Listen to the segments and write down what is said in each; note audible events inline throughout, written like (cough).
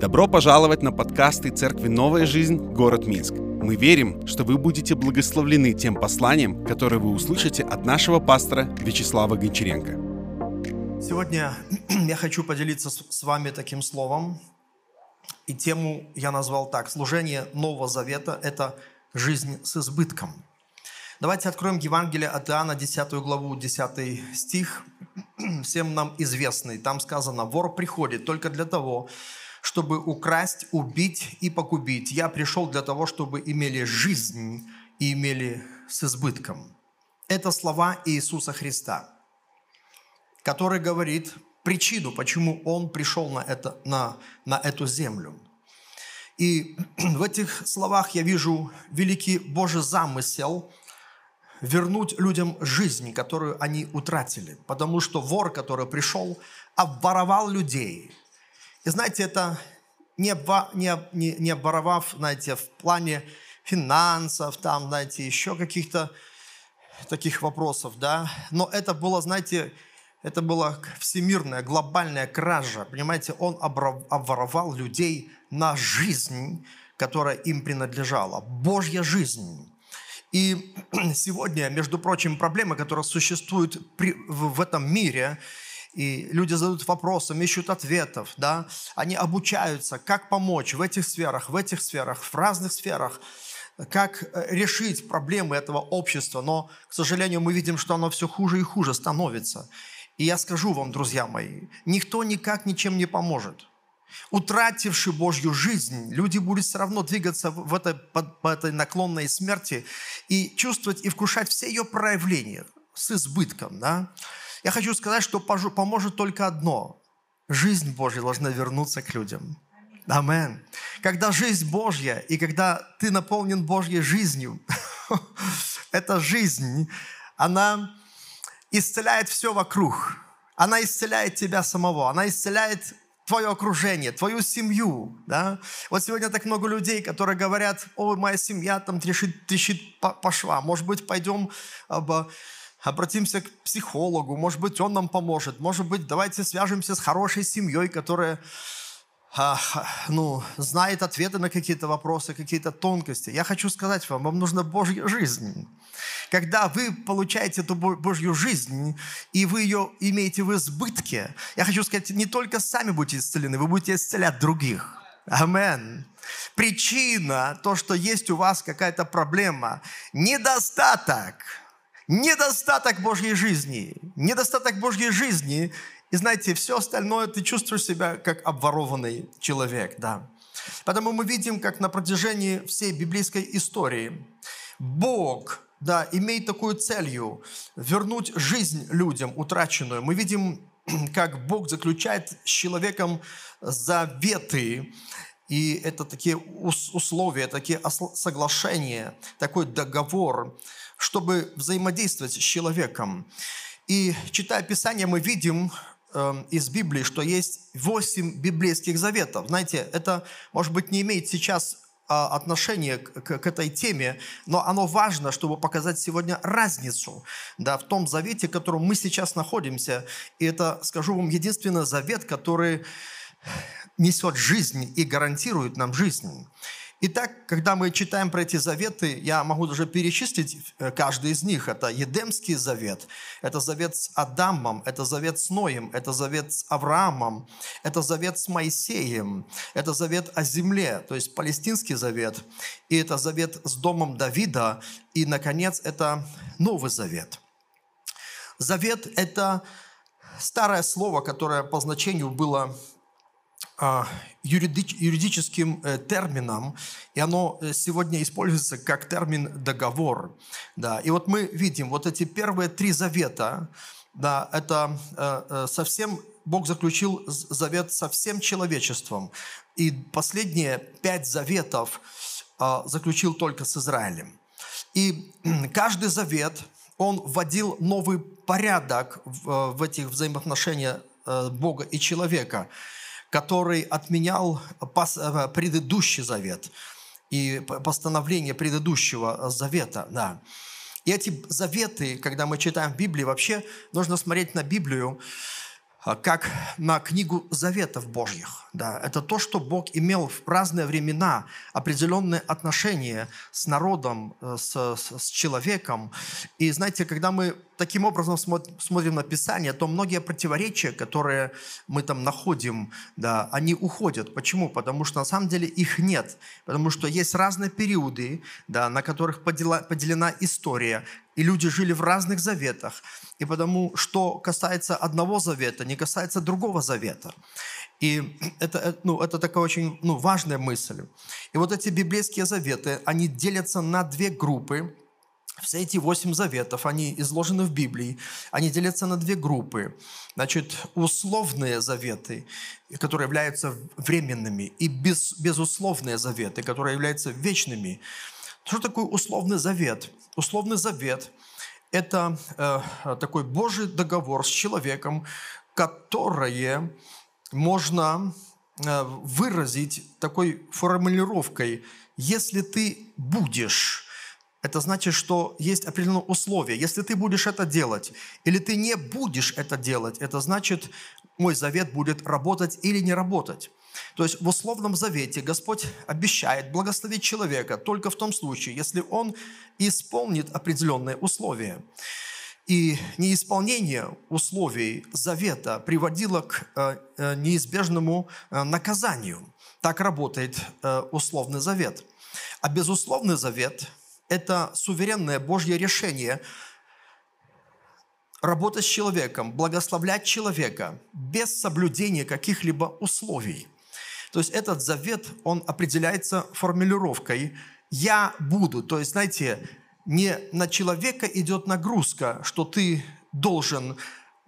Добро пожаловать на подкасты Церкви «Новая жизнь. Город Минск». Мы верим, что вы будете благословлены тем посланием, которое вы услышите от нашего пастора Вячеслава Гончаренко. Сегодня (clears throat) я хочу поделиться с вами таким словом. И тему я назвал так. Служение Нового Завета – это жизнь с избытком. Давайте откроем Евангелие от Иоанна, 10 главу, 10 стих, (clears throat) всем нам известный. Там сказано, вор приходит только для того, чтобы украсть, убить и погубить. Я пришел для того, чтобы имели жизнь и имели с избытком. Это слова Иисуса Христа, который говорит причину, почему Он пришел на, это, на, на эту землю. И (clears throat) в этих словах я вижу великий Божий замысел вернуть людям жизнь, которую они утратили. Потому что вор, который пришел, обворовал людей – и знаете, это не, не, не, не оборовав, знаете, в плане финансов, там, знаете, еще каких-то таких вопросов, да, но это было, знаете, это была всемирная, глобальная кража, понимаете, он обворовал людей на жизнь, которая им принадлежала, Божья жизнь. И (clears throat) сегодня, между прочим, проблемы, которые существуют в этом мире, и люди задают вопросы, ищут ответов, да, они обучаются, как помочь в этих сферах, в этих сферах, в разных сферах, как э, решить проблемы этого общества, но, к сожалению, мы видим, что оно все хуже и хуже становится. И я скажу вам, друзья мои, никто никак ничем не поможет. Утративши Божью жизнь, люди будут все равно двигаться в этой, по, по этой наклонной смерти и чувствовать и вкушать все ее проявления с избытком. Да? Я хочу сказать, что поможет только одно. Жизнь Божья должна вернуться к людям. Амен. Когда жизнь Божья, и когда ты наполнен Божьей жизнью, (laughs) эта жизнь, она исцеляет все вокруг. Она исцеляет тебя самого. Она исцеляет твое окружение, твою семью. Да? Вот сегодня так много людей, которые говорят, ой, моя семья там трещит, трещит по, по швам. Может быть, пойдем об, обратимся к психологу, может быть, он нам поможет, может быть, давайте свяжемся с хорошей семьей, которая а, ну, знает ответы на какие-то вопросы, какие-то тонкости. Я хочу сказать вам, вам нужна Божья жизнь. Когда вы получаете эту Божью жизнь, и вы ее имеете в избытке, я хочу сказать, не только сами будете исцелены, вы будете исцелять других. Амен. Причина, то, что есть у вас какая-то проблема, недостаток – недостаток Божьей жизни. Недостаток Божьей жизни. И знаете, все остальное ты чувствуешь себя как обворованный человек. Да. Потому мы видим, как на протяжении всей библейской истории Бог да, имеет такую целью вернуть жизнь людям утраченную. Мы видим, (clears throat) как Бог заключает с человеком заветы, и это такие условия, такие соглашения, такой договор, чтобы взаимодействовать с человеком. И читая Писание, мы видим э, из Библии, что есть восемь библейских заветов. Знаете, это, может быть, не имеет сейчас а, отношение к, к этой теме, но оно важно, чтобы показать сегодня разницу да, в том завете, в котором мы сейчас находимся. И это, скажу вам, единственный завет, который несет жизнь и гарантирует нам жизнь. Итак, когда мы читаем про эти заветы, я могу даже перечислить э, каждый из них. Это Едемский завет, это завет с Адамом, это завет с Ноем, это завет с Авраамом, это завет с Моисеем, это завет о земле, то есть Палестинский завет, и это завет с домом Давида, и, наконец, это Новый завет. Завет – это старое слово, которое по значению было а, юридическим э, термином, и оно э, сегодня используется как термин «договор». Да. И вот мы видим, вот эти первые три завета, да, это э, совсем, Бог заключил завет со всем человечеством. И последние пять заветов а, заключил только с Израилем. И (clears throat) каждый завет, он вводил новый порядок в, этих взаимоотношениях Бога и человека – который отменял э, предыдущий завет и постановление предыдущего завета. Да. И эти заветы, когда мы читаем в Библии, вообще нужно смотреть на Библию а, как на книгу заветов Божьих. Да, это то, что Бог имел в разные времена определенные отношения с народом, э, с, с человеком. И знаете, когда мы таким образом смотрим на Писание, то многие противоречия, которые мы там находим, да, они уходят. Почему? Потому что на самом деле их нет. Потому что есть разные периоды, да, на которых поделена история, и люди жили в разных заветах. И потому, что касается одного завета, не касается другого завета. И это, э, ну, это такая очень ну, важная мысль. И вот эти библейские заветы, они делятся на две группы. Все эти восемь заветов, они изложены в Библии, они делятся на две группы. Значит, условные заветы, которые являются временными, и без, безусловные заветы, которые являются вечными. Что такое условный завет? Условный завет – это э, такой Божий договор с человеком, которое можно э, выразить такой формулировкой «если ты будешь». Это значит, что есть определенные условия. Если ты будешь это делать, или ты не будешь это делать, это значит, мой завет будет работать или не работать. То есть в условном завете Господь обещает благословить человека только в том случае, если он исполнит определенные условия. И неисполнение условий завета приводило к э, э, неизбежному э, наказанию. Так работает условный завет. А безусловный завет – это суверенное Божье решение работать с человеком, благословлять человека без соблюдения каких-либо условий – то есть этот завет, он определяется формулировкой «я буду». То есть, знаете, не на человека идет нагрузка, что ты должен,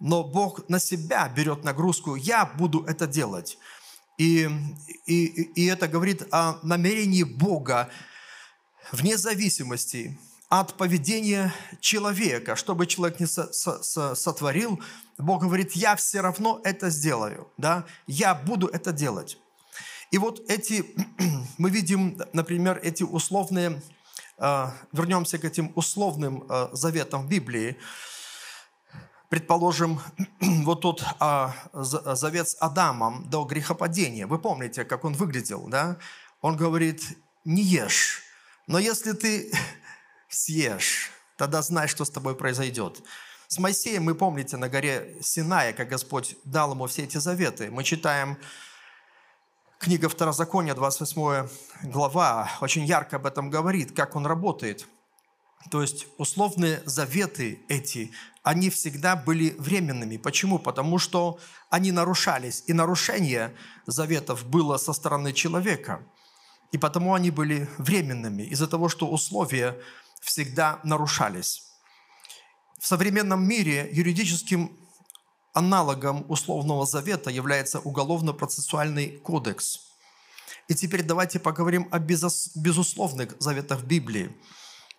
но Бог на себя берет нагрузку «я буду это делать». И, и, и это говорит о намерении Бога вне зависимости от поведения человека. Что бы человек не со, со, сотворил, Бог говорит, я все равно это сделаю, да? я буду это делать. И вот эти, (clears throat) мы видим, например, эти условные, э, вернемся к этим условным э, заветам Библии. Предположим, (clears throat) вот тот а, завет с Адамом до грехопадения. Вы помните, как он выглядел, да? Он говорит, не ешь, но если ты (laughs) съешь, тогда знай, что с тобой произойдет. С Моисеем мы помните на горе Синая, как Господь дал ему все эти заветы. Мы читаем Книга Второзакония, 28 глава, очень ярко об этом говорит, как он работает. То есть условные заветы эти, они всегда были временными. Почему? Потому что они нарушались. И нарушение заветов было со стороны человека. И потому они были временными, из-за того, что условия всегда нарушались. В современном мире юридическим аналогом условного завета является уголовно-процессуальный кодекс. И теперь давайте поговорим о безусловных заветах Библии.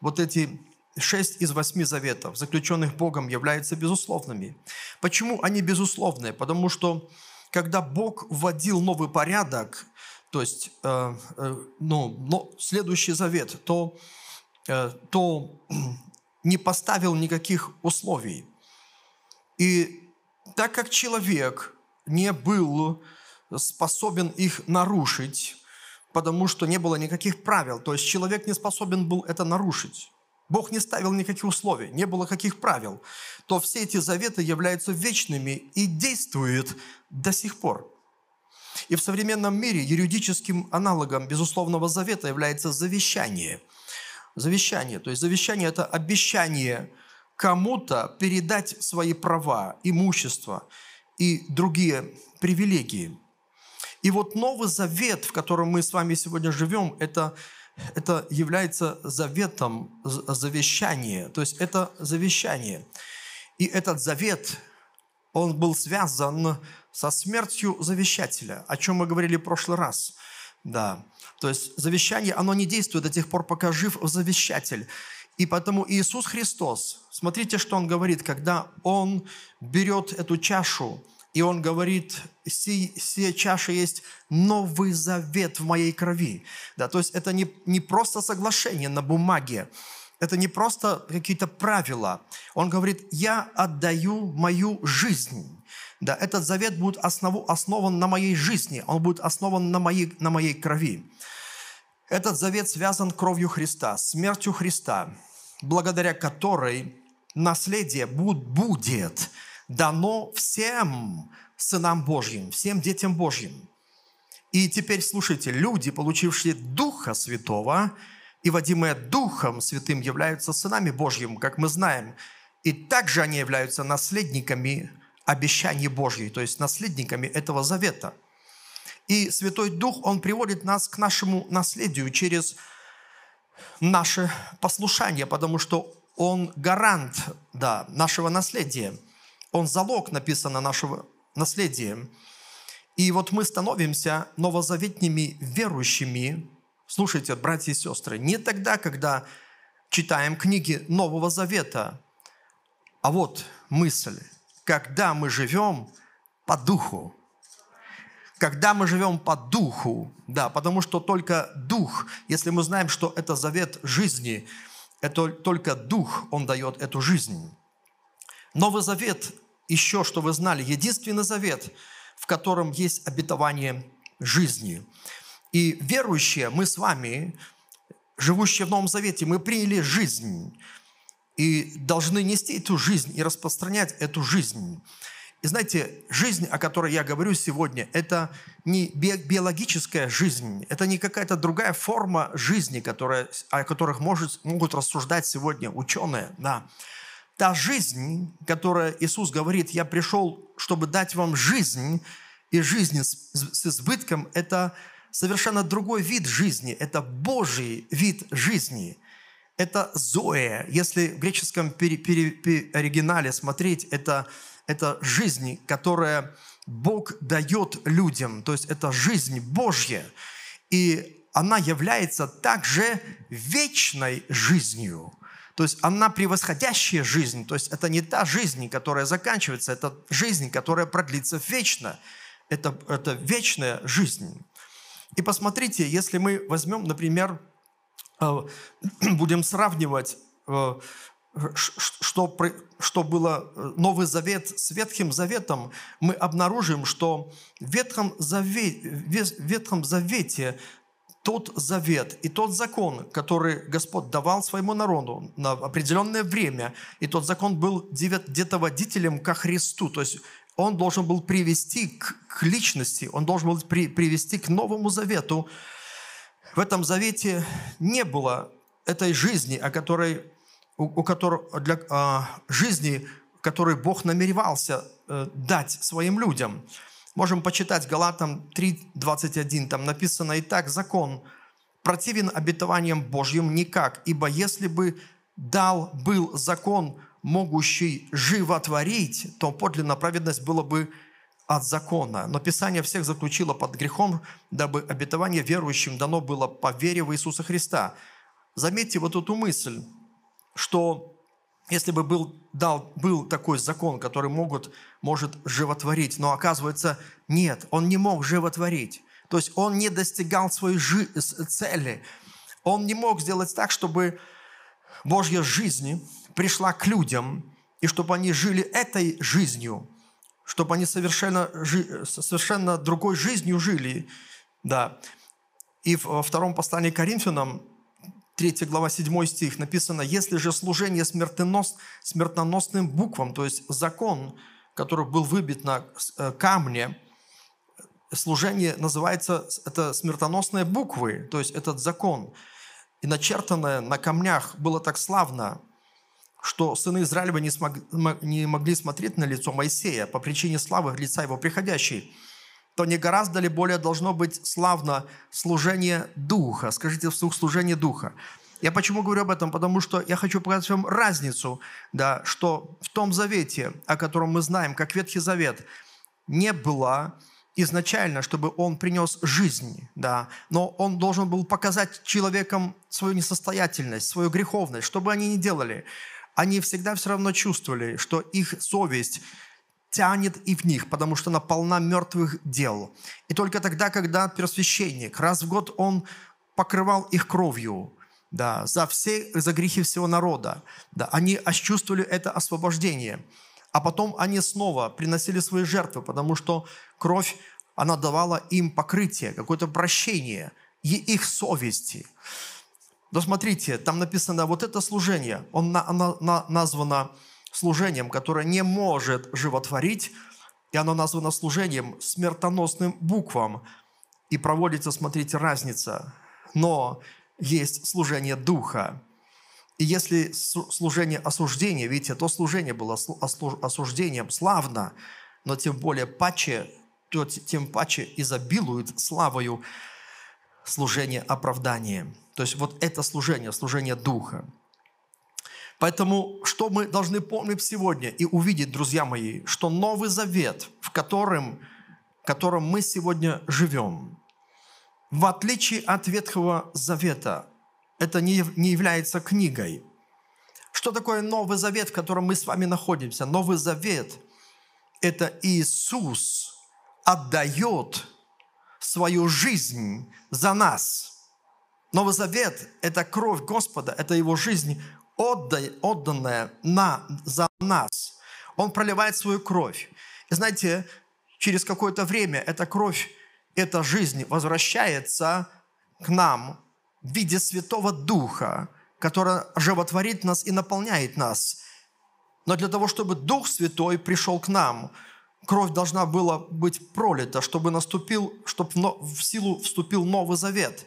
Вот эти шесть из восьми заветов, заключенных Богом, являются безусловными. Почему они безусловные? Потому что когда Бог вводил новый порядок, то есть э, э, ну, но следующий завет, то, э, то (clears throat) не поставил никаких условий. И так как человек не был способен их нарушить, потому что не было никаких правил, то есть человек не способен был это нарушить, Бог не ставил никаких условий, не было каких правил, то все эти заветы являются вечными и действуют до сих пор. И в современном мире юридическим аналогом безусловного завета является завещание. Завещание, то есть завещание – это обещание – кому-то передать свои права, имущество и другие привилегии. И вот Новый Завет, в котором мы с вами сегодня живем, это, это является заветом завещания. То есть это завещание. И этот завет, он был связан со смертью завещателя, о чем мы говорили в прошлый раз. Да. То есть завещание, оно не действует до тех пор, пока жив завещатель. И потому Иисус Христос, смотрите, что Он говорит, когда Он берет эту чашу, и Он говорит, сия, сия чаша есть новый завет в моей крови. Да, то есть это не, не просто соглашение на бумаге, это не просто какие-то правила. Он говорит, я отдаю мою жизнь. Да, этот завет будет основу, основан на моей жизни, он будет основан на моей, на моей крови. Этот завет связан кровью Христа, смертью Христа, благодаря которой наследие будет дано всем сынам Божьим, всем детям Божьим. И теперь слушайте, люди, получившие Духа Святого и водимые Духом Святым, являются сынами Божьим, как мы знаем. И также они являются наследниками обещаний Божьих, то есть наследниками этого завета. И Святой Дух, Он приводит нас к нашему наследию через наше послушание, потому что Он гарант да, нашего наследия. Он залог, написано, нашего наследия. И вот мы становимся новозаветными верующими, слушайте, братья и сестры, не тогда, когда читаем книги Нового Завета, а вот мысль – когда мы живем по духу. Когда мы живем по духу, да, потому что только дух, если мы знаем, что это завет жизни, это только дух, он дает эту жизнь. Новый завет, еще что вы знали, единственный завет, в котором есть обетование жизни. И верующие, мы с вами, живущие в Новом Завете, мы приняли жизнь и должны нести эту жизнь и распространять эту жизнь. И знаете, жизнь, о которой я говорю сегодня, это не биологическая жизнь, это не какая-то другая форма жизни, которая, о которых может, могут рассуждать сегодня ученые. Да. Та жизнь, которая Иисус говорит, я пришел, чтобы дать вам жизнь, и жизнь с, с избытком, это совершенно другой вид жизни, это Божий вид жизни – это Зоя. Если в греческом пере, пере, пере, оригинале смотреть, это, это жизнь, которая Бог дает людям. То есть это жизнь Божья. И она является также вечной жизнью. То есть она превосходящая жизнь. То есть это не та жизнь, которая заканчивается, это жизнь, которая продлится вечно. Это, это вечная жизнь. И посмотрите, если мы возьмем, например, (clears throat) будем сравнивать, э, что, что было э, Новый Завет с Ветхим Заветом, мы обнаружим, что в Ветхом Завете, в Ветхом Завете тот завет и тот закон, который Господь давал своему народу на определенное время, и тот закон был где-то водителем ко Христу, то есть он должен был привести к, к личности, он должен был при, привести к Новому Завету, в этом завете не было этой жизни, о которой, у, у которой, для а, жизни, которой Бог намеревался э, дать своим людям. Можем почитать Галатам 3.21, там написано «И так закон противен обетованиям Божьим никак, ибо если бы дал был закон, могущий животворить, то подлинно праведность было бы от закона. Но Писание всех заключило под грехом, дабы обетование верующим дано было по вере в Иисуса Христа. Заметьте вот эту мысль, что если бы был, дал, был такой закон, который могут, может животворить, но оказывается нет, он не мог животворить. То есть он не достигал своей жи- цели. Он не мог сделать так, чтобы Божья жизнь пришла к людям, и чтобы они жили этой жизнью – чтобы они совершенно, совершенно другой жизнью жили. Да. И во втором послании к Коринфянам, 3 глава 7 стих написано, «Если же служение смертонос, смертоносным буквам, то есть закон, который был выбит на э, камне, служение называется, это смертоносные буквы, то есть этот закон, и начертанное на камнях было так славно, что сыны Израилева не, смог, не могли смотреть на лицо Моисея по причине славы лица его приходящей, то не гораздо ли более должно быть славно служение Духа? Скажите вслух служение Духа. Я почему говорю об этом? Потому что я хочу показать вам разницу, да, что в том завете, о котором мы знаем, как Ветхий Завет, не было изначально, чтобы он принес жизнь, да, но он должен был показать человекам свою несостоятельность, свою греховность, что бы они ни делали – они всегда все равно чувствовали, что их совесть тянет и в них, потому что она полна мертвых дел. И только тогда, когда первосвященник, раз в год он покрывал их кровью, да, за все, за грехи всего народа, да, они чувствовали это освобождение. А потом они снова приносили свои жертвы, потому что кровь, она давала им покрытие, какое-то прощение и их совести. Но смотрите, там написано, вот это служение, он, оно названо служением, которое не может животворить, и оно названо служением смертоносным буквам. И проводится, смотрите, разница. Но есть служение Духа. И если служение осуждения, видите, то служение было осуждением славно, но тем более паче, то тем паче изобилует славою служение оправдания. То есть вот это служение, служение Духа. Поэтому что мы должны помнить сегодня и увидеть, друзья мои, что Новый Завет, в котором, в котором мы сегодня живем, в отличие от Ветхого Завета, это не, не является книгой. Что такое Новый Завет, в котором мы с вами находимся? Новый Завет – это Иисус отдает свою жизнь за нас. Новый Завет – это кровь Господа, это Его жизнь, отданная на, за нас. Он проливает свою кровь. И знаете, через какое-то время эта кровь, эта жизнь возвращается к нам в виде Святого Духа, который животворит нас и наполняет нас. Но для того, чтобы Дух Святой пришел к нам, кровь должна была быть пролита, чтобы наступил, чтобы в силу вступил Новый Завет.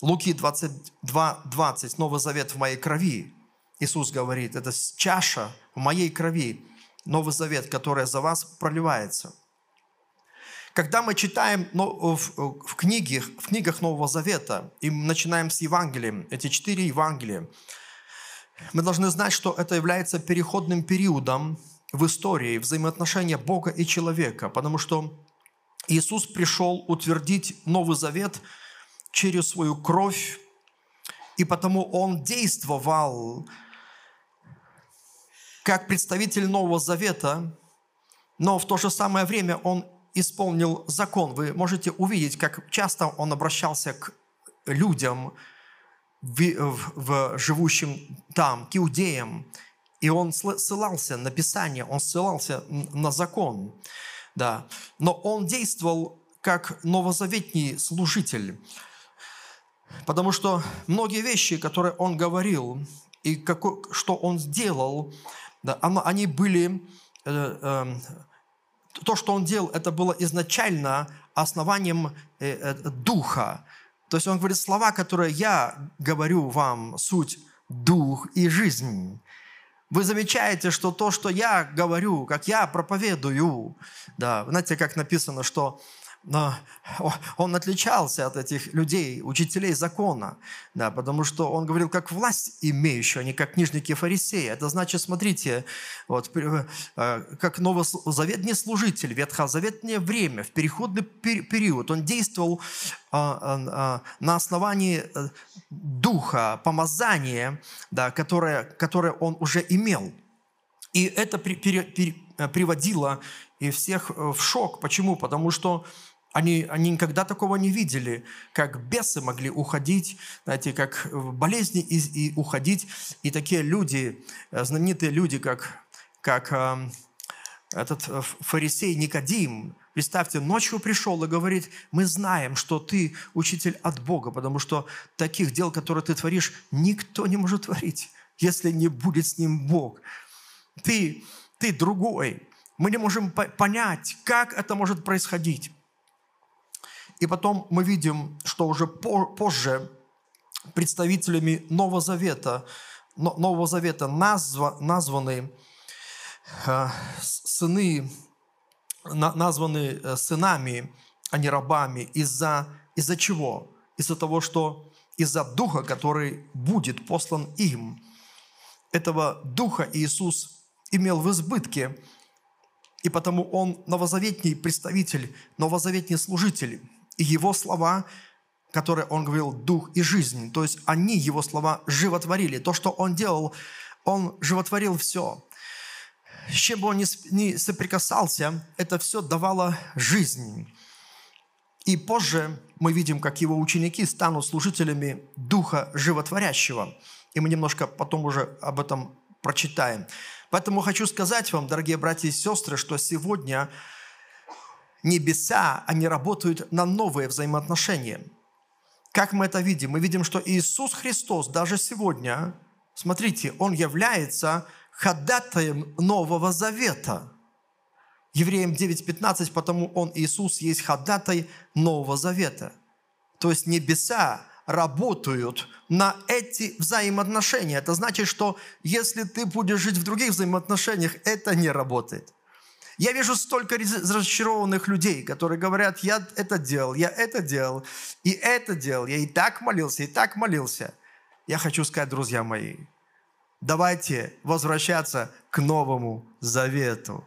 Луки 22, 20, Новый Завет в моей крови. Иисус говорит, это чаша в моей крови, Новый Завет, которая за вас проливается – когда мы читаем в, в, книгах, в книгах Нового Завета, и начинаем с Евангелия, эти четыре Евангелия, мы должны знать, что это является переходным периодом в истории взаимоотношения Бога и человека, потому что Иисус пришел утвердить Новый Завет через свою кровь, и потому Он действовал как представитель Нового Завета, но в то же самое время Он исполнил закон. Вы можете увидеть, как часто он обращался к людям, в, в, в живущим там, к иудеям, и он ссылался на Писание, он ссылался на закон. Да. Но он действовал как новозаветний служитель, потому что многие вещи, которые он говорил, и какой, что он сделал, да, они были э, э, то, что он делал, это было изначально основанием э, э, духа. То есть он говорит, слова, которые я говорю вам, суть дух и жизнь. Вы замечаете, что то, что я говорю, как я проповедую, да, знаете, как написано, что он отличался от этих людей, учителей закона, да, потому что он говорил как власть имеющий, а не как книжники фарисеи. Это значит, смотрите, вот, э, как новозаветный служитель, ветхозаветное время, в переходный период, он действовал а, а, а, на основании э, духа, помазания, да, которое, которое он уже имел. И это э, приводило и всех в шок. Почему? Потому что они, они никогда такого не видели, как бесы могли уходить, знаете, как болезни и, и уходить. И такие люди, э, знаменитые люди, как, как э, этот э, фарисей Никодим, представьте, ночью пришел и говорит, мы знаем, что ты учитель от Бога, потому что таких дел, которые ты творишь, никто не может творить, если не будет с ним Бог. Ты, ты другой. Мы не можем понять, как это может происходить. И потом мы видим, что уже позже представителями Нового Завета, Нового Завета назва, названы э, сыны, названы э, сынами, а не рабами. Из-за из чего? Из-за того, что из-за Духа, который будет послан им. Этого Духа Иисус имел в избытке, и потому Он новозаветний представитель, новозаветний служитель – и его слова, которые он говорил, дух и жизнь, то есть они, его слова, животворили. То, что он делал, он животворил все. С чем бы он ни соприкасался, это все давало жизнь. И позже мы видим, как его ученики станут служителями Духа Животворящего. И мы немножко потом уже об этом прочитаем. Поэтому хочу сказать вам, дорогие братья и сестры, что сегодня небеса, они работают на новые взаимоотношения. Как мы это видим? Мы видим, что Иисус Христос даже сегодня, смотрите, Он является ходатаем Нового Завета. Евреям 9.15, потому Он, Иисус, есть ходатай Нового Завета. То есть небеса работают на эти взаимоотношения. Это значит, что если ты будешь жить в других взаимоотношениях, это не работает. Я вижу столько разочарованных людей, которые говорят, я это делал, я это делал, и это делал, я и так молился, и так молился. Я хочу сказать, друзья мои, давайте возвращаться к Новому Завету.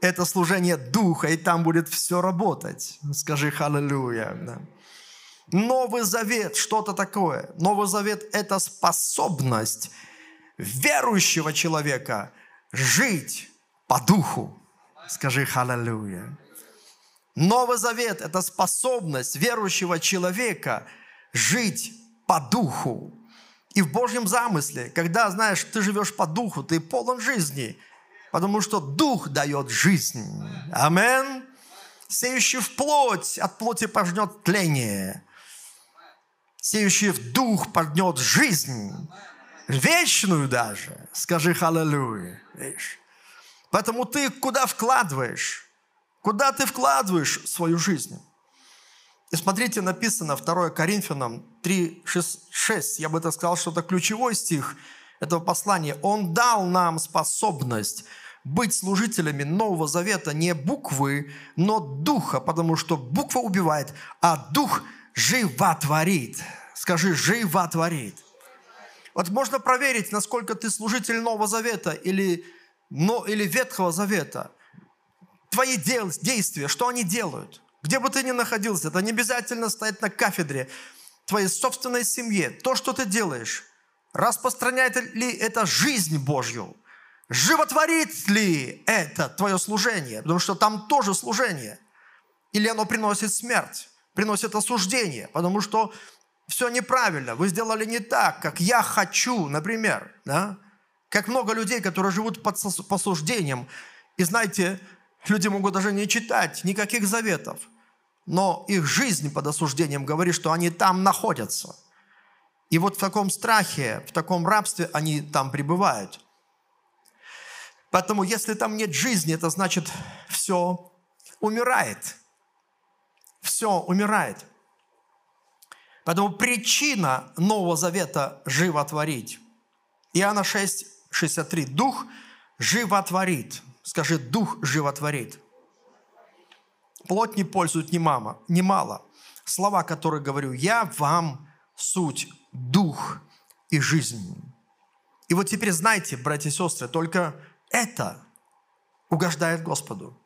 Это служение Духа, и там будет все работать. Скажи «Халлелуя». Новый Завет, что-то такое. Новый Завет – это способность верующего человека жить по духу. Скажи «Халлелуя». Новый Завет – это способность верующего человека жить по духу. И в Божьем замысле, когда, знаешь, ты живешь по духу, ты полон жизни, потому что дух дает жизнь. Амин. Сеющий в плоть, от плоти пожнет тление. Сеющий в дух пожнет жизнь, вечную даже. Скажи «Халлелуя». Видишь? Поэтому ты куда вкладываешь? Куда ты вкладываешь свою жизнь? И смотрите, написано 2 Коринфянам 3, 6, 6. Я бы это сказал, что это ключевой стих этого послания. Он дал нам способность быть служителями Нового Завета не буквы, но духа, потому что буква убивает, а дух животворит. Скажи, животворит. Вот можно проверить, насколько ты служитель Нового Завета или но, или Ветхого Завета, твои дел, действия, что они делают, где бы ты ни находился, это не обязательно стоять на кафедре, твоей собственной семье, то, что ты делаешь, распространяет ли это жизнь Божью, животворит ли это твое служение, потому что там тоже служение, или оно приносит смерть, приносит осуждение, потому что все неправильно, вы сделали не так, как я хочу, например, да? Как много людей, которые живут под посуждением. И знаете, люди могут даже не читать никаких заветов. Но их жизнь под осуждением говорит, что они там находятся. И вот в таком страхе, в таком рабстве они там пребывают. Поэтому если там нет жизни, это значит все умирает. Все умирает. Поэтому причина Нового Завета – животворить. Иоанна 6, 63. Дух животворит. Скажи, дух животворит. Плоть не пользует ни мама, ни мало. Слова, которые говорю, я вам суть, дух и жизнь. И вот теперь знайте, братья и сестры, только это угождает Господу.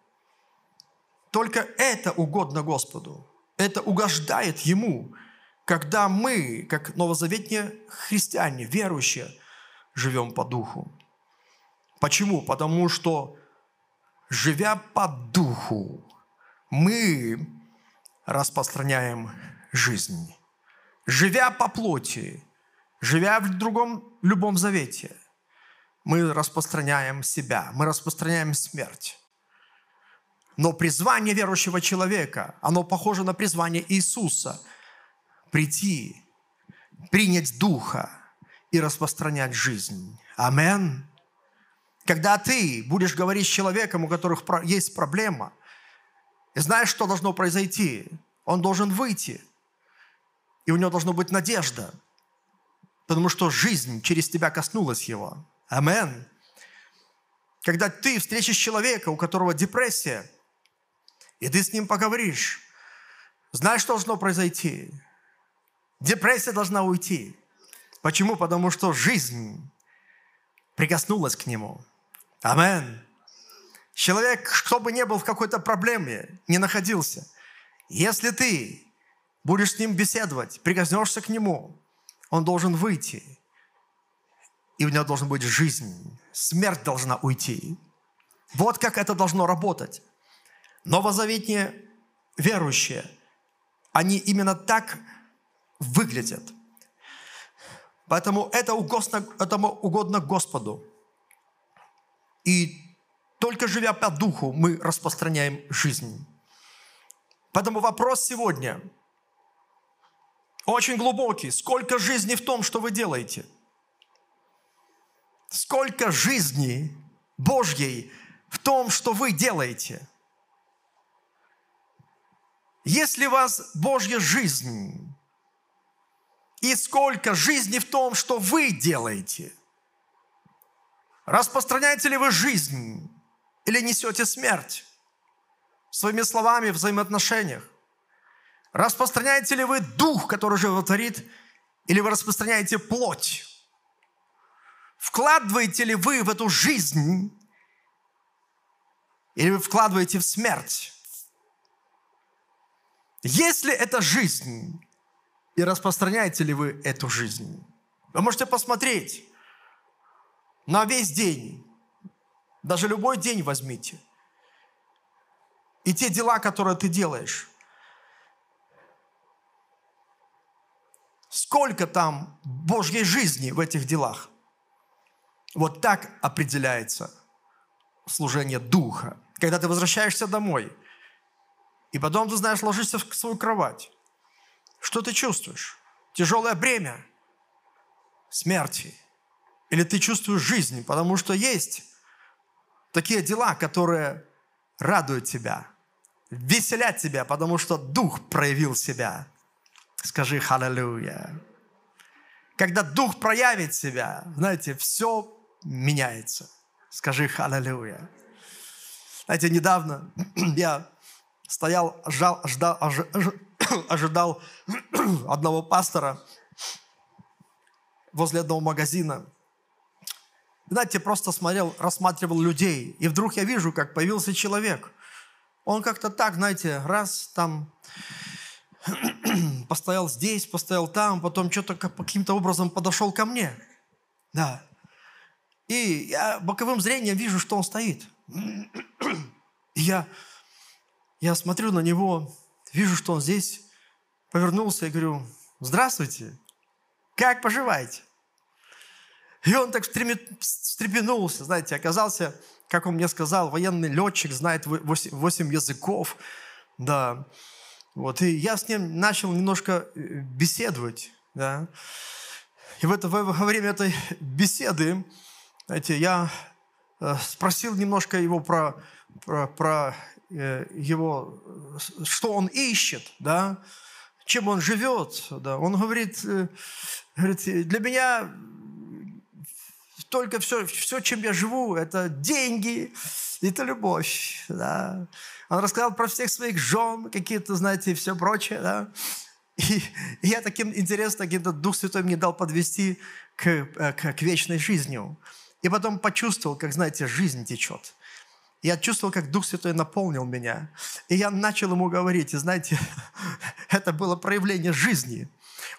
Только это угодно Господу. Это угождает Ему, когда мы, как новозаветные христиане, верующие, живем по духу. Почему? Потому что, живя по духу, мы распространяем жизнь. Живя по плоти, живя в другом, любом завете, мы распространяем себя, мы распространяем смерть. Но призвание верующего человека, оно похоже на призвание Иисуса – прийти, принять Духа – и распространять жизнь. Амен. Когда ты будешь говорить с человеком, у которых есть проблема, и знаешь, что должно произойти, он должен выйти, и у него должна быть надежда, потому что жизнь через тебя коснулась его. Амен. Когда ты встретишь человека, у которого депрессия, и ты с ним поговоришь, знаешь, что должно произойти? Депрессия должна уйти. Почему? Потому что жизнь прикоснулась к нему. Амен. Человек, кто бы ни был в какой-то проблеме, не находился, если ты будешь с ним беседовать, прикоснешься к нему, он должен выйти, и у него должна быть жизнь. Смерть должна уйти. Вот как это должно работать. Новозаветные верующие, они именно так выглядят – Поэтому это угодно, это угодно Господу. И только живя по духу, мы распространяем жизнь. Поэтому вопрос сегодня очень глубокий. Сколько жизни в том, что вы делаете? Сколько жизни Божьей в том, что вы делаете? Если у вас Божья жизнь, и сколько жизни в том, что вы делаете? Распространяете ли вы жизнь или несете смерть своими словами в взаимоотношениях? Распространяете ли вы дух, который животворит, или вы распространяете плоть? Вкладываете ли вы в эту жизнь, или вы вкладываете в смерть? Если это жизнь, и распространяете ли вы эту жизнь? Вы можете посмотреть на весь день, даже любой день возьмите. И те дела, которые ты делаешь. Сколько там Божьей жизни в этих делах? Вот так определяется служение Духа. Когда ты возвращаешься домой, и потом, ты знаешь, ложишься в свою кровать. Что ты чувствуешь? Тяжелое бремя смерти. Или ты чувствуешь жизнь, потому что есть такие дела, которые радуют тебя, веселят тебя, потому что Дух проявил себя. Скажи «Халлелуя». Когда Дух проявит себя, знаете, все меняется. Скажи «Халлелуя». Знаете, недавно (clears throat) я стоял, ждал, ждал, (coughs) ожидал (coughs) одного пастора возле одного магазина – знаете, просто смотрел, рассматривал людей, и вдруг я вижу, как появился человек. Он как-то так, знаете, раз там (coughs) постоял здесь, постоял там, потом что-то каким-то образом подошел ко мне. Да. И я боковым зрением вижу, что он стоит. И я, я смотрю на него, вижу, что он здесь, повернулся и говорю, здравствуйте, как поживаете? И он так встрепенулся, знаете, оказался, как он мне сказал, военный летчик, знает 8, 8 языков, да. Вот, и я с ним начал немножко э, беседовать, да. И в это, во время этой беседы, знаете, я э, спросил немножко его про, про, про его, что он ищет, да, чем он живет, да. Он говорит, говорит, для меня только все, все, чем я живу, это деньги, это любовь. Да. Он рассказал про всех своих жен, какие-то, знаете, и все прочее. Да. И, и я таким интересно, каким-то Дух Святой мне дал подвести к, э, к, к вечной жизни. И потом почувствовал, как, знаете, жизнь течет. Я чувствовал, как Дух Святой наполнил меня. И я начал ему говорить. И знаете, (laughs) это было проявление жизни.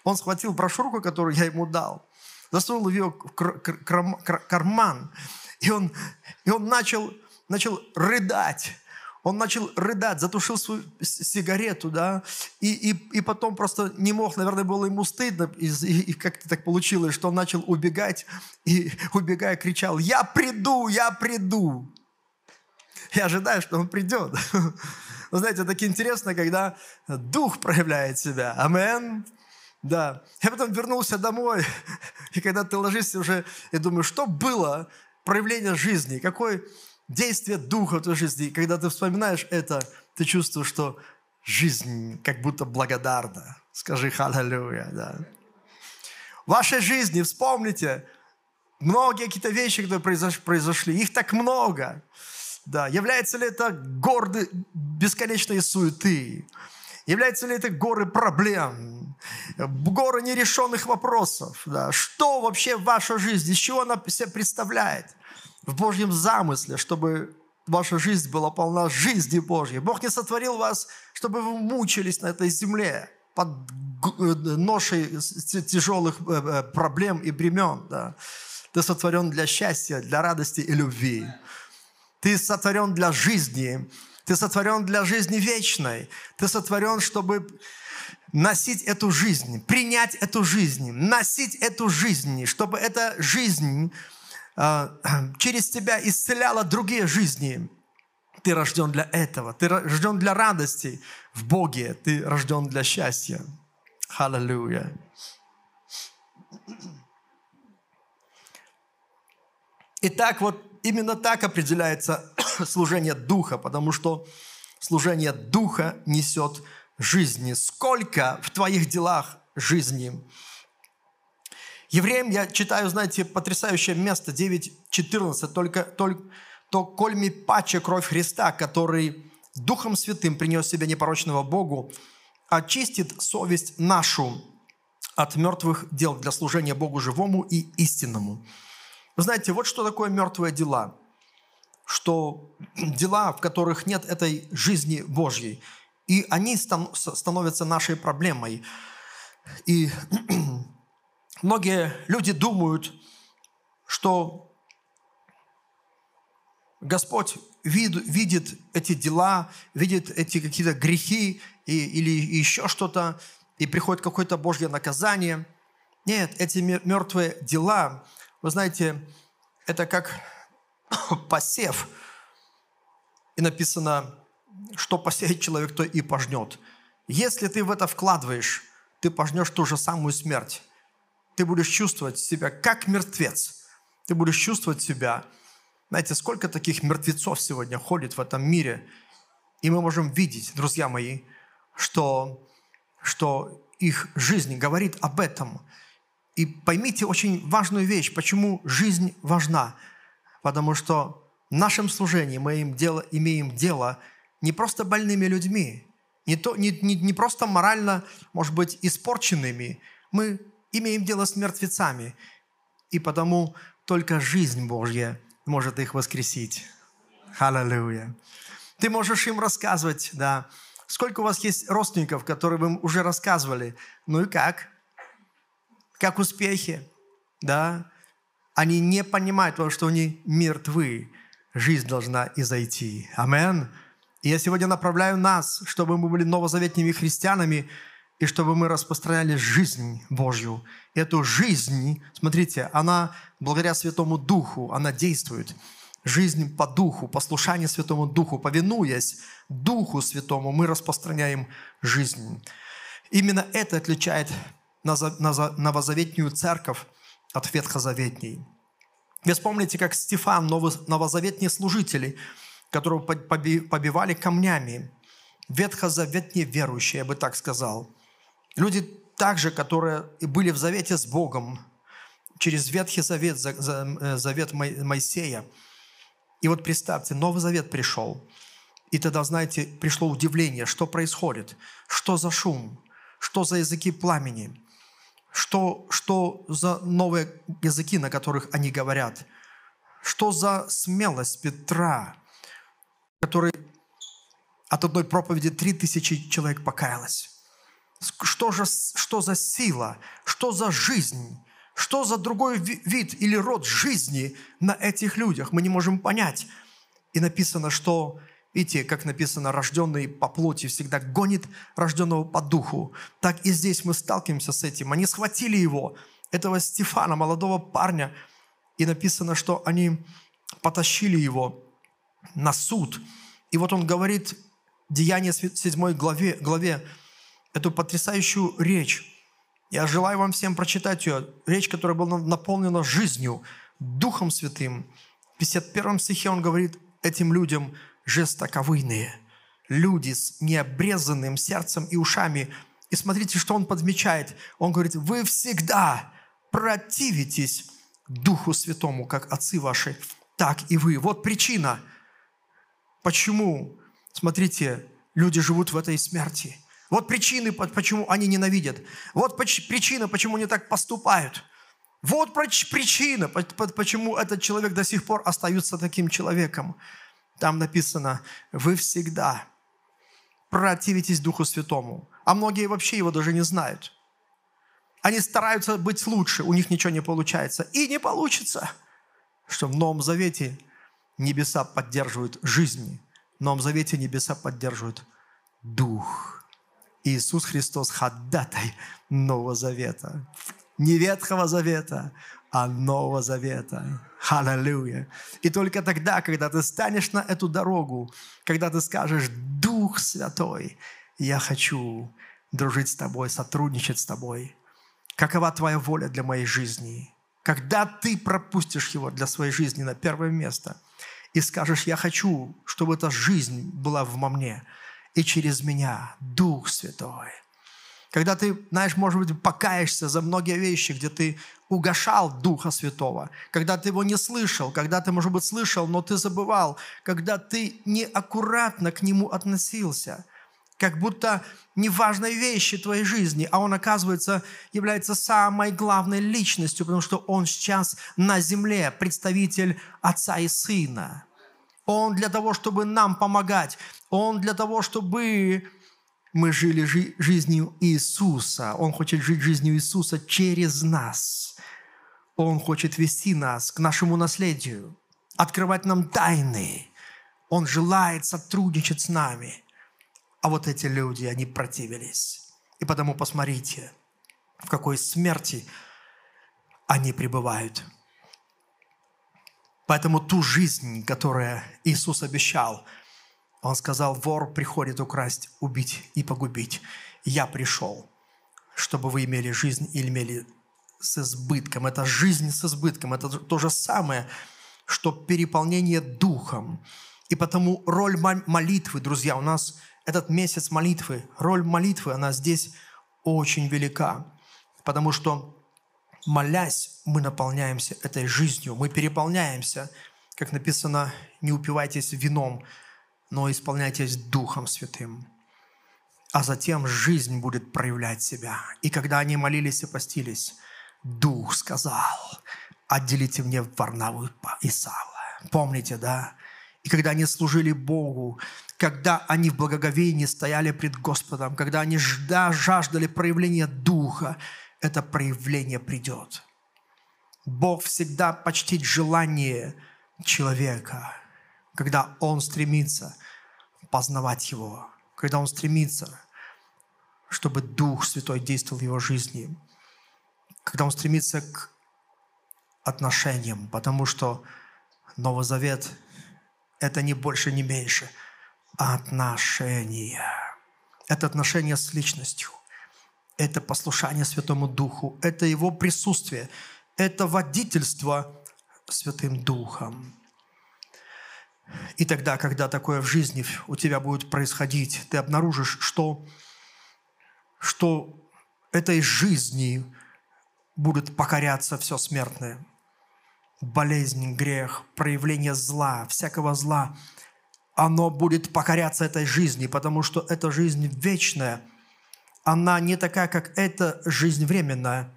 Он схватил брошюрку, которую я ему дал засунул ее в карман, и он, и он начал, начал рыдать. Он начал рыдать, затушил свою сигарету, да, и, и, и потом просто не мог, наверное, было ему стыдно, и, и, и как-то так получилось, что он начал убегать, и убегая кричал, «Я приду, я приду!» (laughs) Я ожидаю, что он придет. (laughs) Вы знаете, так интересно, когда Дух проявляет себя. Амен. Да. Я потом вернулся домой, (laughs) и когда ты ложишься уже, я думаю, что было проявление жизни, какое действие Духа в твоей жизни. И когда ты вспоминаешь это, ты чувствуешь, что жизнь как будто благодарна. Скажи «Халлелуя». Да. В вашей жизни вспомните многие какие-то вещи, которые произошли. Их так много. Да. Является ли это горды бесконечной суеты? Является ли это горы проблем, горы нерешенных вопросов? Да? Что вообще в вашей жизни, из чего она себя представляет в Божьем замысле, чтобы ваша жизнь была полна жизни Божьей? Бог не сотворил вас, чтобы вы мучились на этой земле под ношей тяжелых э, э, проблем и бремен. Да? Ты сотворен для счастья, для радости и любви. Ты сотворен для жизни, ты сотворен для жизни вечной. Ты сотворен, чтобы носить эту жизнь, принять эту жизнь, носить эту жизнь, чтобы эта жизнь а, (clears throat) через тебя исцеляла другие жизни. Ты рожден для этого. Ты рожден для радости в Боге. Ты рожден для счастья. Аллилуйя. Итак, вот именно так определяется (coughs) служение Духа, потому что служение Духа несет жизни. Сколько в твоих делах жизни? Евреям я читаю, знаете, потрясающее место, 9.14, только, только то кольми паче кровь Христа, который Духом Святым принес себя непорочного Богу, очистит совесть нашу от мертвых дел для служения Богу живому и истинному. Вы знаете, вот что такое мертвые дела. Что (clears throat) дела, в которых нет этой жизни Божьей. И они становятся нашей проблемой. И (clears throat) многие люди думают, что Господь вид, видит эти дела, видит эти какие-то грехи и, или еще что-то, и приходит какое-то Божье наказание. Нет, эти мертвые дела, вы знаете, это как (coughs) посев. И написано, что посеет человек, то и пожнет. Если ты в это вкладываешь, ты пожнешь ту же самую смерть. Ты будешь чувствовать себя как мертвец. Ты будешь чувствовать себя знаете, сколько таких мертвецов сегодня ходит в этом мире, и мы можем видеть, друзья мои, что, что их жизнь говорит об этом. И поймите очень важную вещь, почему жизнь важна. Потому что в нашем служении мы имеем дело, имеем дело не просто больными людьми, не, то, не, не, не просто морально, может быть, испорченными. Мы имеем дело с мертвецами. И потому только жизнь Божья может их воскресить. Аллилуйя. Ты можешь им рассказывать, да. Сколько у вас есть родственников, которые вы уже рассказывали? Ну и как? Как успехи? Да. Они не понимают, что они мертвы. Жизнь должна изойти. Амин. И я сегодня направляю нас, чтобы мы были новозаветными христианами, и чтобы мы распространяли жизнь Божью. Эту жизнь, смотрите, она благодаря Святому Духу, она действует. Жизнь по Духу, послушание Святому Духу, повинуясь Духу Святому, мы распространяем жизнь. Именно это отличает новозаветнюю церковь от ветхозаветней. Вы вспомните, как Стефан, новозаветные служители, которого побивали камнями, ветхозаветные верующие, я бы так сказал – Люди также, которые были в завете с Богом, через Ветхий Завет, э, Завет Моисея. И вот представьте, Новый Завет пришел. И тогда, знаете, пришло удивление, что происходит, что за шум, что за языки пламени, что, что за новые языки, на которых они говорят, что за смелость Петра, который от одной проповеди три тысячи человек покаялось что, же, что за сила, что за жизнь, что за другой вид или род жизни на этих людях. Мы не можем понять. И написано, что, видите, как написано, рожденный по плоти всегда гонит рожденного по духу. Так и здесь мы сталкиваемся с этим. Они схватили его, этого Стефана, молодого парня, и написано, что они потащили его на суд. И вот он говорит, Деяние 7 главе, главе эту потрясающую речь. Я желаю вам всем прочитать ее. Речь, которая была наполнена жизнью, Духом Святым. В 51 стихе он говорит этим людям жестоковыйные, люди с необрезанным сердцем и ушами. И смотрите, что он подмечает. Он говорит, вы всегда противитесь Духу Святому, как отцы ваши, так и вы. Вот причина, почему, смотрите, люди живут в этой смерти – вот причины, почему они ненавидят. Вот причина, почему они так поступают. Вот причина, почему этот человек до сих пор остается таким человеком. Там написано, вы всегда противитесь Духу Святому. А многие вообще его даже не знают. Они стараются быть лучше, у них ничего не получается. И не получится, что в Новом Завете небеса поддерживают жизнь. В Новом Завете небеса поддерживают Дух. Иисус Христос ходатай Нового Завета. Не Ветхого Завета, а Нового Завета. Аллилуйя. И только тогда, когда ты станешь на эту дорогу, когда ты скажешь, Дух Святой, я хочу дружить с тобой, сотрудничать с тобой. Какова твоя воля для моей жизни? Когда ты пропустишь его для своей жизни на первое место и скажешь, я хочу, чтобы эта жизнь была в мне и через меня, Дух Святой. Когда ты, знаешь, может быть, покаешься за многие вещи, где ты угошал Духа Святого, когда ты его не слышал, когда ты, может быть, слышал, но ты забывал, когда ты неаккуратно к нему относился, как будто неважной вещи твоей жизни, а он, оказывается, является самой главной личностью, потому что он сейчас на земле представитель Отца и Сына. Он для того, чтобы нам помогать, он для того, чтобы мы жили жи- жизнью Иисуса. Он хочет жить жизнью Иисуса через нас. Он хочет вести нас к нашему наследию, открывать нам тайны. Он желает сотрудничать с нами. А вот эти люди, они противились. И потому посмотрите, в какой смерти они пребывают. Поэтому ту жизнь, которую Иисус обещал, Он сказал, вор приходит украсть, убить и погубить. Я пришел, чтобы вы имели жизнь и имели с избытком. Это жизнь с избытком. Это то же самое, что переполнение духом. И потому роль молитвы, друзья, у нас этот месяц молитвы, роль молитвы, она здесь очень велика. Потому что молясь, мы наполняемся этой жизнью, мы переполняемся. Как написано, не упивайтесь вином, но исполняйтесь Духом Святым. А затем жизнь будет проявлять себя. И когда они молились и постились, Дух сказал, отделите мне Варнаву и Савла. Помните, да? И когда они служили Богу, когда они в благоговении стояли пред Господом, когда они жаждали проявления Духа, это проявление придет. Бог всегда почтит желание человека, когда он стремится познавать его, когда он стремится, чтобы Дух Святой действовал в его жизни, когда он стремится к отношениям, потому что Новый Завет – это не больше, не меньше а отношения. Это отношения с личностью – это послушание Святому Духу, это Его присутствие, это водительство Святым Духом. И тогда, когда такое в жизни у тебя будет происходить, ты обнаружишь, что, что этой жизни будет покоряться все смертное. Болезнь, грех, проявление зла, всякого зла, оно будет покоряться этой жизни, потому что эта жизнь вечная – она не такая, как эта жизнь временная.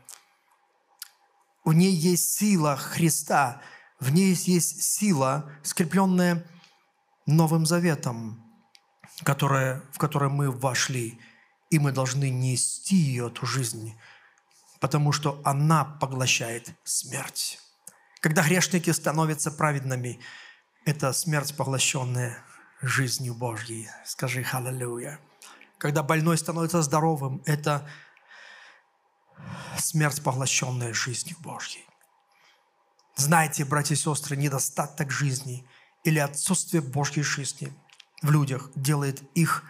В ней есть сила Христа, в ней есть сила, скрепленная Новым Заветом, которая, в которой мы вошли, и мы должны нести ее, эту жизнь, потому что она поглощает смерть. Когда грешники становятся праведными, это смерть, поглощенная жизнью Божьей. Скажи «Халлелуя». Когда больной становится здоровым, это смерть, поглощенная жизнью Божьей. Знаете, братья и сестры, недостаток жизни или отсутствие Божьей жизни в людях делает их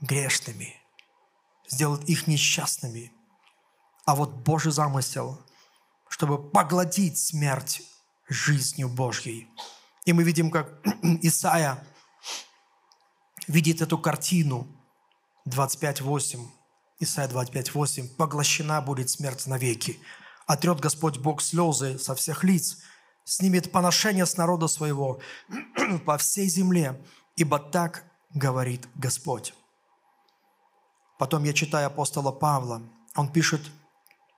грешными, сделает их несчастными. А вот Божий замысел, чтобы поглотить смерть жизнью Божьей. И мы видим, как (clears throat) Исаия видит эту картину – 25.8, Исайя 25.8, «Поглощена будет смерть навеки. Отрет Господь Бог слезы со всех лиц, снимет поношение с народа своего (clears throat) по всей земле, ибо так говорит Господь». Потом я читаю апостола Павла, он пишет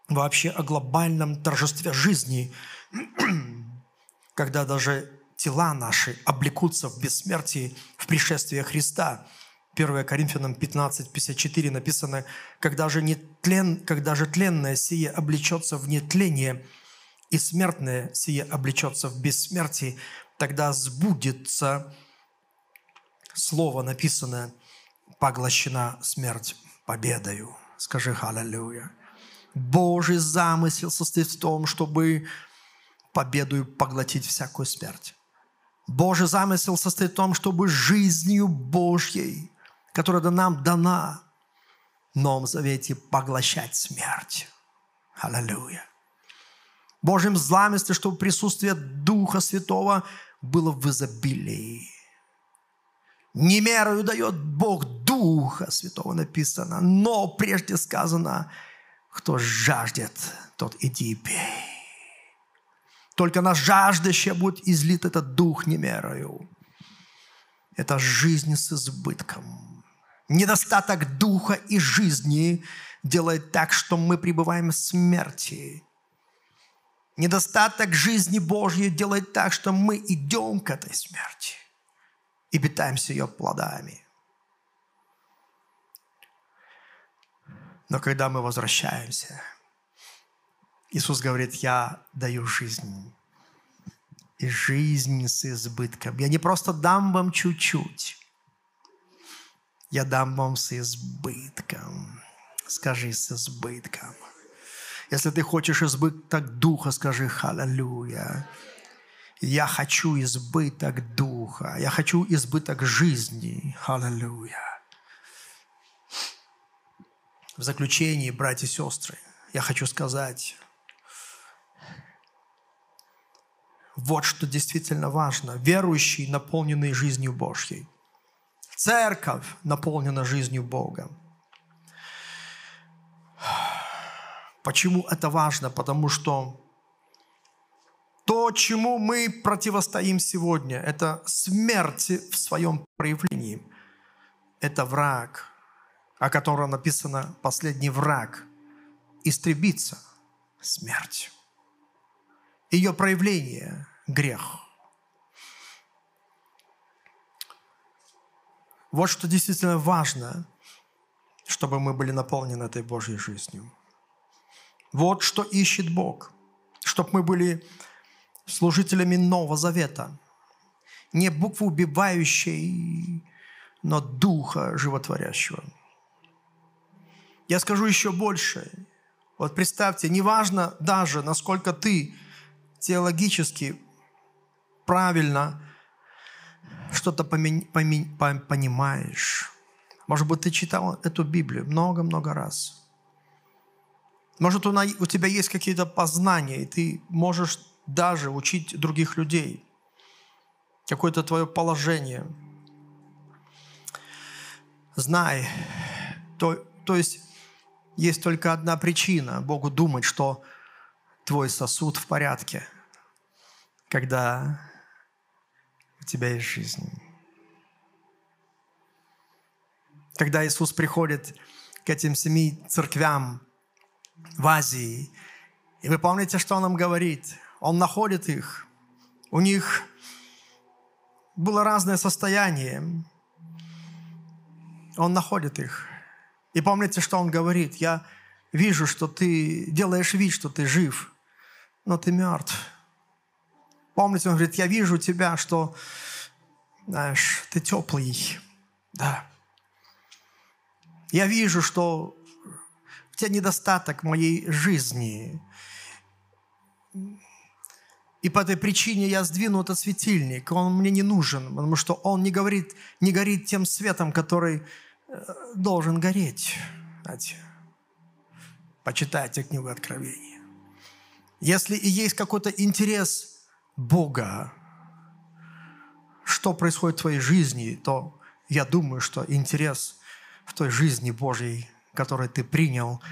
вообще о глобальном торжестве жизни, (clears throat) когда даже тела наши облекутся в бессмертии в пришествии Христа – 1 Коринфянам 15, 54 написано, «Когда же, не тлен, когда же тленное сие облечется в нетление, и смертное сие облечется в бессмертие, тогда сбудется слово, написанное, поглощена смерть победою». Скажи «Халлелуя». Божий замысел состоит в том, чтобы победою поглотить всякую смерть. Божий замысел состоит в том, чтобы жизнью Божьей, которая нам дана в Новом Завете, поглощать смерть. Аллилуйя. Божьим замысле, чтобы присутствие Духа Святого было в изобилии. Не мерою дает Бог Духа Святого, написано. Но прежде сказано, кто жаждет, тот иди и пей. Только на жаждущее будет излит этот Дух немерою. Это жизнь с избытком. Недостаток Духа и жизни делает так, что мы пребываем в смерти. Недостаток жизни Божьей делает так, что мы идем к этой смерти и питаемся ее плодами. Но когда мы возвращаемся, Иисус говорит, я даю жизнь. И жизнь с избытком. Я не просто дам вам чуть-чуть. Я дам вам с избытком. Скажи с избытком. Если ты хочешь избыток духа, скажи «Халлелуя». Я хочу избыток духа. Я хочу избыток жизни. Аллилуйя. В заключении, братья и сестры, я хочу сказать, вот что действительно важно. Верующий, наполненный жизнью Божьей. Церковь наполнена жизнью Бога. Почему это важно? Потому что то, чему мы противостоим сегодня, это смерть в своем проявлении. Это враг, о котором написано последний враг, истребится смерть. Ее проявление – грех. Вот что действительно важно, чтобы мы были наполнены этой Божьей жизнью. Вот что ищет Бог, чтобы мы были служителями Нового Завета. Не буквы убивающей, но духа животворящего. Я скажу еще больше. Вот представьте, неважно даже, насколько ты теологически правильно что-то понимаешь. Может быть, ты читал эту Библию много-много раз. Может, у тебя есть какие-то познания, и ты можешь даже учить других людей, какое-то твое положение. Знай, то, то есть есть только одна причина Богу думать, что твой сосуд в порядке, когда тебя есть жизнь. Когда Иисус приходит к этим семи церквям в Азии, и вы помните, что Он нам говорит? Он находит их. У них было разное состояние. Он находит их. И помните, что он говорит? Я вижу, что ты делаешь вид, что ты жив, но ты мертв. Помните, он говорит, я вижу тебя, что, знаешь, ты теплый. Да. Я вижу, что у тебя недостаток моей жизни. И по этой причине я сдвину этот светильник. Он мне не нужен, потому что он не, говорит, не горит тем светом, который э, должен гореть. Знаете, почитайте книгу Откровения. Если и есть какой-то интерес Бога, что происходит в твоей жизни, то я думаю, что интерес в той жизни Божьей, которую ты принял,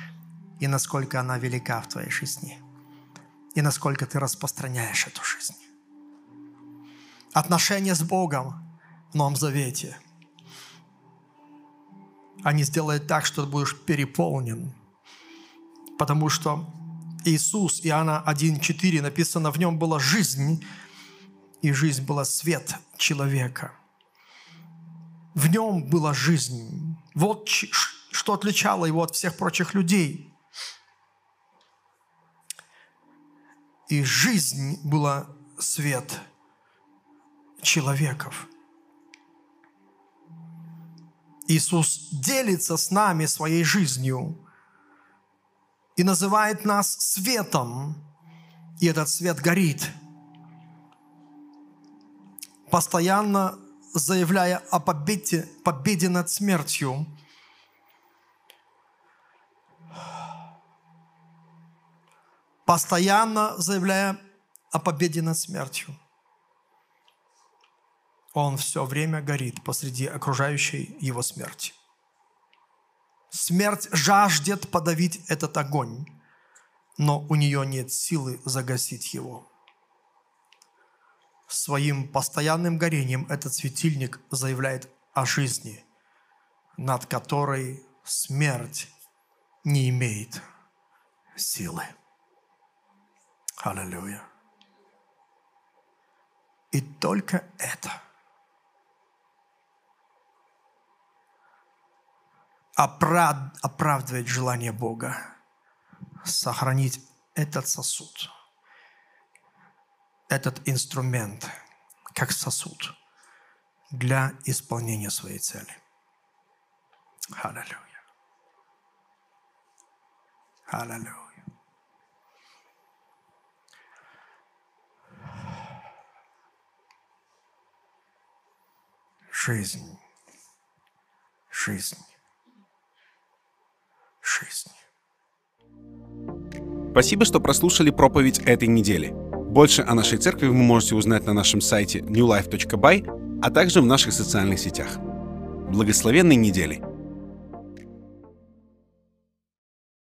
и насколько она велика в твоей жизни – и насколько ты распространяешь эту жизнь. Отношения с Богом в Новом Завете, они сделают так, что ты будешь переполнен, потому что Иисус, Иоанна 1,4 написано, в нем была жизнь, и жизнь была свет человека. В нем была жизнь. Вот что отличало его от всех прочих людей – и жизнь была свет человеков. Иисус делится с нами своей жизнью. И называет нас светом, и этот свет горит, постоянно заявляя о победе, победе над смертью. Постоянно заявляя о победе над смертью. Он все время горит посреди окружающей его смерти. Смерть жаждет подавить этот огонь, но у нее нет силы загасить его. Своим постоянным горением этот светильник заявляет о жизни, над которой смерть не имеет силы. Аллилуйя. И только это – оправ... оправдывает желание Бога сохранить этот сосуд, этот инструмент, как сосуд для исполнения своей цели. Аллилуйя. Аллилуйя. Жизнь. Жизнь жизни. Спасибо, что прослушали проповедь этой недели. Больше о нашей церкви вы можете узнать на нашем сайте newlife.by, а также в наших социальных сетях. Благословенной недели!